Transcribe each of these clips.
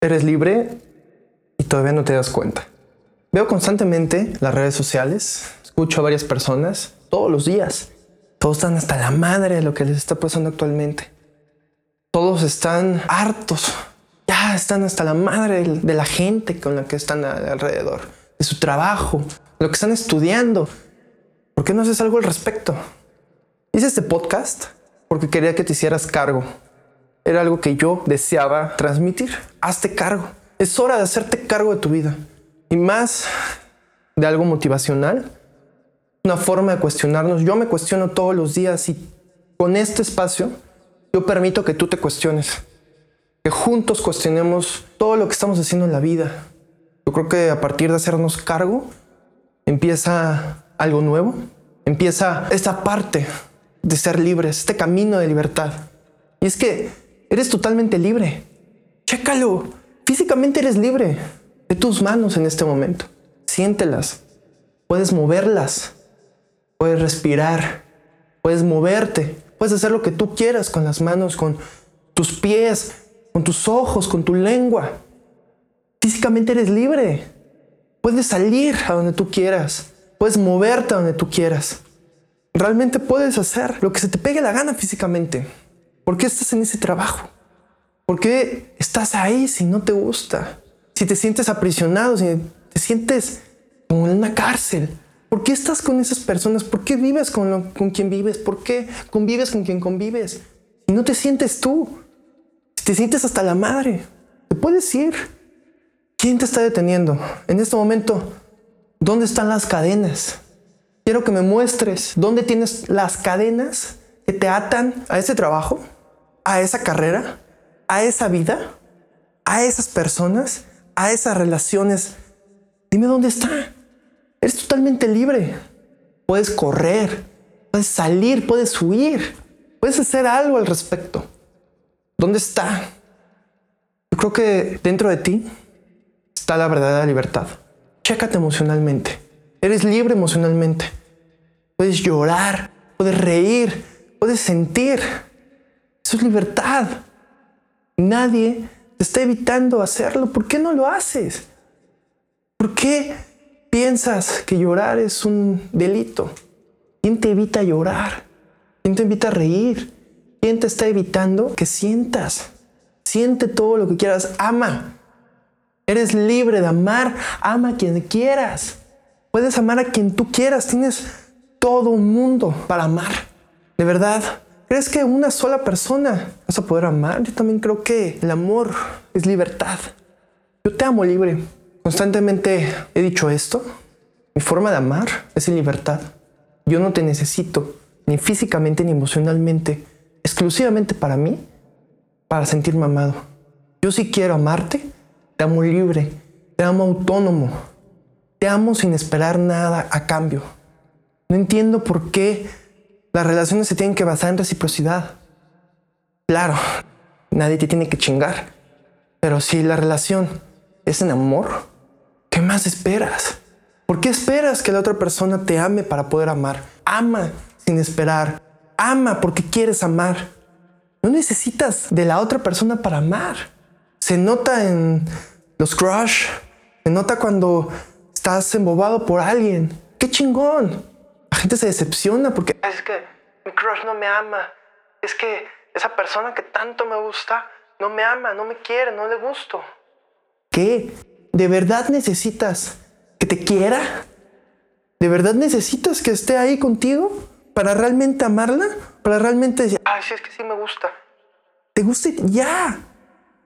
Eres libre y todavía no te das cuenta. Veo constantemente las redes sociales, escucho a varias personas todos los días. Todos están hasta la madre de lo que les está pasando actualmente. Todos están hartos. Ya están hasta la madre de la gente con la que están alrededor, de su trabajo, lo que están estudiando. ¿Por qué no haces algo al respecto? Hice este podcast porque quería que te hicieras cargo era algo que yo deseaba transmitir. Hazte cargo. Es hora de hacerte cargo de tu vida. Y más de algo motivacional, una forma de cuestionarnos. Yo me cuestiono todos los días y con este espacio yo permito que tú te cuestiones. Que juntos cuestionemos todo lo que estamos haciendo en la vida. Yo creo que a partir de hacernos cargo empieza algo nuevo. Empieza esta parte de ser libres, este camino de libertad. Y es que Eres totalmente libre. Chécalo. Físicamente eres libre de tus manos en este momento. Siéntelas. Puedes moverlas. Puedes respirar. Puedes moverte. Puedes hacer lo que tú quieras con las manos, con tus pies, con tus ojos, con tu lengua. Físicamente eres libre. Puedes salir a donde tú quieras. Puedes moverte a donde tú quieras. Realmente puedes hacer lo que se te pegue la gana físicamente. ¿Por qué estás en ese trabajo? ¿Por qué estás ahí si no te gusta? Si te sientes aprisionado, si te sientes como en una cárcel. ¿Por qué estás con esas personas? ¿Por qué vives con, con quien vives? ¿Por qué convives con quien convives? Si no te sientes tú, si te sientes hasta la madre, te puedes ir. ¿Quién te está deteniendo? En este momento, ¿dónde están las cadenas? Quiero que me muestres dónde tienes las cadenas que te atan a ese trabajo, a esa carrera, a esa vida, a esas personas, a esas relaciones. Dime dónde está. Eres totalmente libre. Puedes correr, puedes salir, puedes huir, puedes hacer algo al respecto. ¿Dónde está? Yo creo que dentro de ti está la verdadera libertad. Chécate emocionalmente. Eres libre emocionalmente. Puedes llorar, puedes reír, puedes sentir. Es libertad. Nadie te está evitando hacerlo. ¿Por qué no lo haces? ¿Por qué piensas que llorar es un delito? ¿Quién te evita llorar? ¿Quién te evita reír? ¿Quién te está evitando que sientas? Siente todo lo que quieras. Ama. Eres libre de amar. Ama a quien quieras. Puedes amar a quien tú quieras. Tienes todo un mundo para amar. De verdad. ¿Crees que una sola persona vas a poder amar? Yo también creo que el amor es libertad. Yo te amo libre. Constantemente he dicho esto. Mi forma de amar es en libertad. Yo no te necesito, ni físicamente ni emocionalmente, exclusivamente para mí, para sentirme amado. Yo sí quiero amarte, te amo libre, te amo autónomo, te amo sin esperar nada a cambio. No entiendo por qué las relaciones se tienen que basar en reciprocidad. Claro, nadie te tiene que chingar. Pero si la relación es en amor, ¿qué más esperas? ¿Por qué esperas que la otra persona te ame para poder amar? Ama sin esperar. Ama porque quieres amar. No necesitas de la otra persona para amar. Se nota en los crush. Se nota cuando estás embobado por alguien. ¡Qué chingón! La gente se decepciona porque es que mi crush no me ama. Es que esa persona que tanto me gusta no me ama, no me quiere, no le gusto. ¿Qué? ¿De verdad necesitas que te quiera? ¿De verdad necesitas que esté ahí contigo para realmente amarla? Para realmente decir, ay, sí, es que sí me gusta. ¿Te gusta? Ya.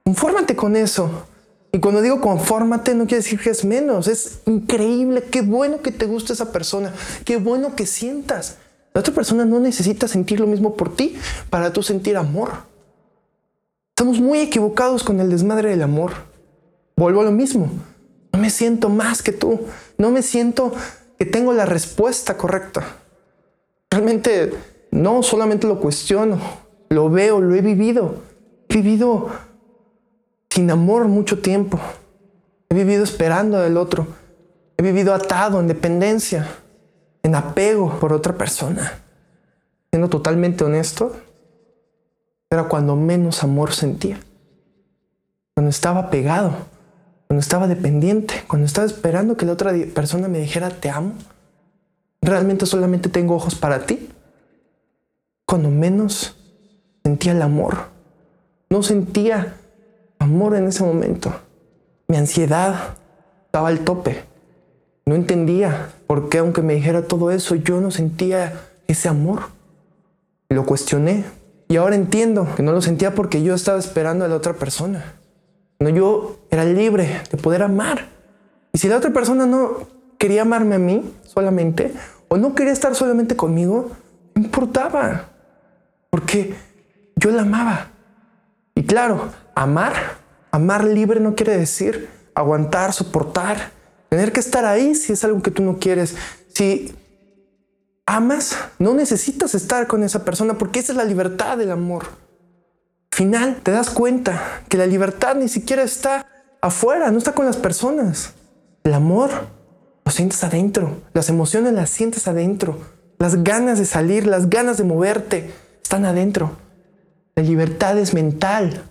Confórmate con eso. Y cuando digo confórmate, no quiere decir que es menos. Es increíble. Qué bueno que te guste esa persona. Qué bueno que sientas. La otra persona no necesita sentir lo mismo por ti para tú sentir amor. Estamos muy equivocados con el desmadre del amor. Vuelvo a lo mismo. No me siento más que tú. No me siento que tengo la respuesta correcta. Realmente no solamente lo cuestiono, lo veo, lo he vivido. He vivido sin amor mucho tiempo. He vivido esperando del otro. He vivido atado en dependencia, en apego por otra persona. Siendo totalmente honesto, era cuando menos amor sentía. cuando estaba pegado, cuando estaba dependiente, cuando estaba esperando que la otra persona me dijera te amo. Realmente solamente tengo ojos para ti. Cuando menos sentía el amor. No sentía amor en ese momento. Mi ansiedad estaba al tope. No entendía por qué aunque me dijera todo eso, yo no sentía ese amor. Lo cuestioné y ahora entiendo que no lo sentía porque yo estaba esperando a la otra persona. No, yo era libre de poder amar. Y si la otra persona no quería amarme a mí solamente, o no quería estar solamente conmigo, importaba. Porque yo la amaba. Y claro, amar, amar libre no quiere decir aguantar, soportar, tener que estar ahí si es algo que tú no quieres. Si amas, no necesitas estar con esa persona porque esa es la libertad del amor. Final, te das cuenta que la libertad ni siquiera está afuera, no está con las personas. El amor lo sientes adentro, las emociones las sientes adentro, las ganas de salir, las ganas de moverte están adentro. La libertad es mental.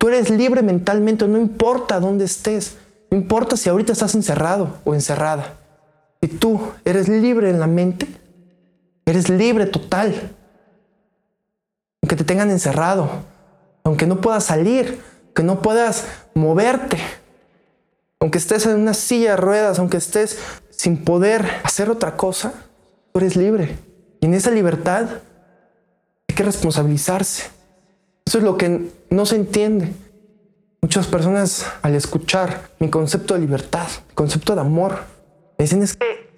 Tú eres libre mentalmente, no importa dónde estés, no importa si ahorita estás encerrado o encerrada. Si tú eres libre en la mente, eres libre total. Aunque te tengan encerrado, aunque no puedas salir, que no puedas moverte, aunque estés en una silla de ruedas, aunque estés sin poder hacer otra cosa, tú eres libre. Y en esa libertad hay que responsabilizarse. Eso es lo que no se entiende. Muchas personas al escuchar mi concepto de libertad, mi concepto de amor, me dicen es que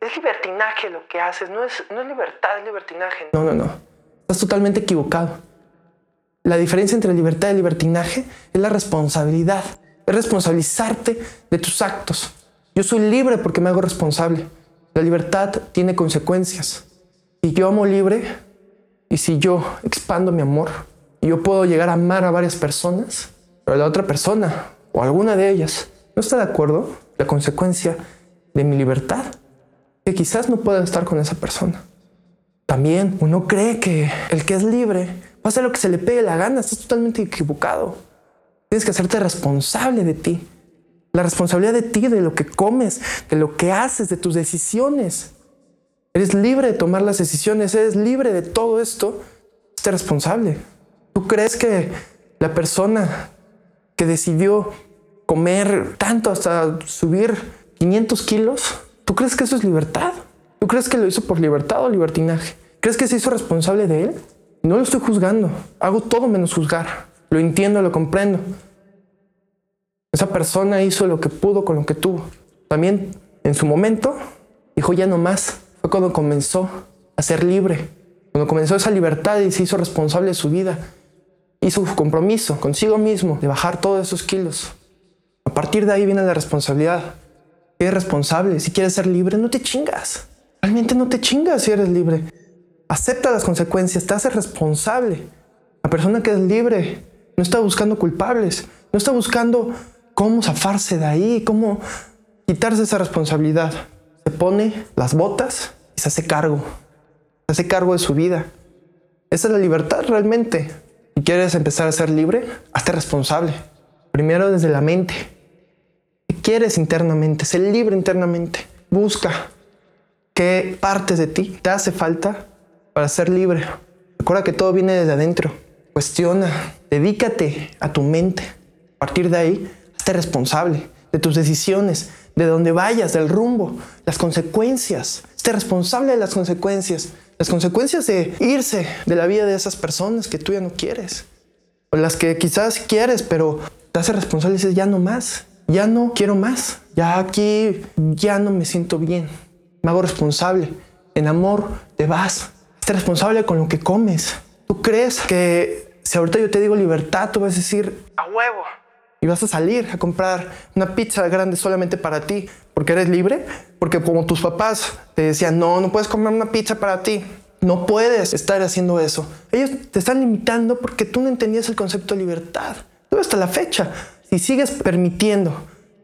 es libertinaje lo que haces, no es, no es libertad, es libertinaje. No, no, no. Estás totalmente equivocado. La diferencia entre libertad y libertinaje es la responsabilidad. Es responsabilizarte de tus actos. Yo soy libre porque me hago responsable. La libertad tiene consecuencias. Si yo amo libre y si yo expando mi amor, yo puedo llegar a amar a varias personas, pero la otra persona o alguna de ellas no está de acuerdo, la consecuencia de mi libertad, que quizás no pueda estar con esa persona. También uno cree que el que es libre va a hacer lo que se le pegue la gana, estás totalmente equivocado. Tienes que hacerte responsable de ti. La responsabilidad de ti, de lo que comes, de lo que haces, de tus decisiones. Eres libre de tomar las decisiones, eres libre de todo esto. Esté responsable. ¿Tú crees que la persona que decidió comer tanto hasta subir 500 kilos, ¿tú crees que eso es libertad? ¿Tú crees que lo hizo por libertad o libertinaje? ¿Crees que se hizo responsable de él? No lo estoy juzgando, hago todo menos juzgar. Lo entiendo, lo comprendo. Esa persona hizo lo que pudo con lo que tuvo. También en su momento dijo ya no más. Fue cuando comenzó a ser libre, cuando comenzó esa libertad y se hizo responsable de su vida hizo su compromiso consigo mismo de bajar todos esos kilos. A partir de ahí viene la responsabilidad. Eres responsable. Si quieres ser libre, no te chingas. Realmente no te chingas si eres libre. Acepta las consecuencias, te haces responsable. La persona que es libre no está buscando culpables, no está buscando cómo zafarse de ahí, cómo quitarse esa responsabilidad. Se pone las botas y se hace cargo. Se hace cargo de su vida. Esa es la libertad realmente. Si quieres empezar a ser libre, hazte responsable. Primero desde la mente. ¿Qué quieres internamente? Sé libre internamente. Busca qué partes de ti te hace falta para ser libre. Recuerda que todo viene desde adentro. Cuestiona, dedícate a tu mente. A partir de ahí, hazte responsable de tus decisiones, de dónde vayas, del rumbo, las consecuencias. Esté responsable de las consecuencias. Las consecuencias de irse de la vida de esas personas que tú ya no quieres. O las que quizás quieres, pero te hace responsable y dices, ya no más. Ya no quiero más. Ya aquí ya no me siento bien. Me hago responsable. En amor te vas. Esté responsable con lo que comes. ¿Tú crees que si ahorita yo te digo libertad, tú vas a decir a huevo? Y vas a salir a comprar una pizza grande solamente para ti, porque eres libre, porque como tus papás te decían, no, no puedes comer una pizza para ti, no puedes estar haciendo eso. Ellos te están limitando porque tú no entendías el concepto de libertad. Tú hasta la fecha, si sigues permitiendo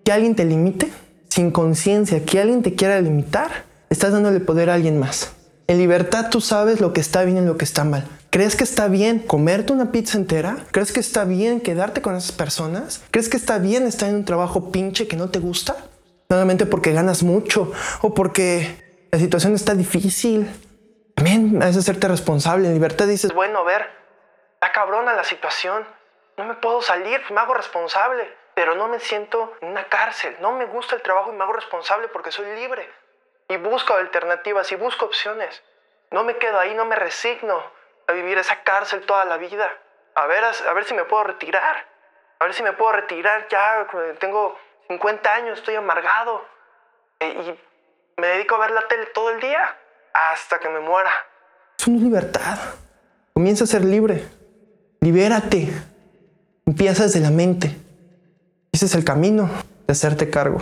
que alguien te limite, sin conciencia, que alguien te quiera limitar, estás dándole poder a alguien más. En libertad tú sabes lo que está bien y lo que está mal. ¿Crees que está bien comerte una pizza entera? ¿Crees que está bien quedarte con esas personas? ¿Crees que está bien estar en un trabajo pinche que no te gusta? Nuevamente porque ganas mucho o porque la situación está difícil. También es hacerte responsable. En libertad dices, bueno, ver, está cabrona la situación. No me puedo salir, me hago responsable. Pero no me siento en una cárcel. No me gusta el trabajo y me hago responsable porque soy libre. Y busco alternativas y busco opciones. No me quedo ahí, no me resigno a vivir esa cárcel toda la vida. A ver, a, ver si me puedo retirar. A ver si me puedo retirar ya. Tengo 50 años, estoy amargado. E, y me dedico a ver la tele todo el día hasta que me muera. Eso no libertad. Comienza a ser libre. Libérate. Empieza desde la mente. Ese es el camino de hacerte cargo.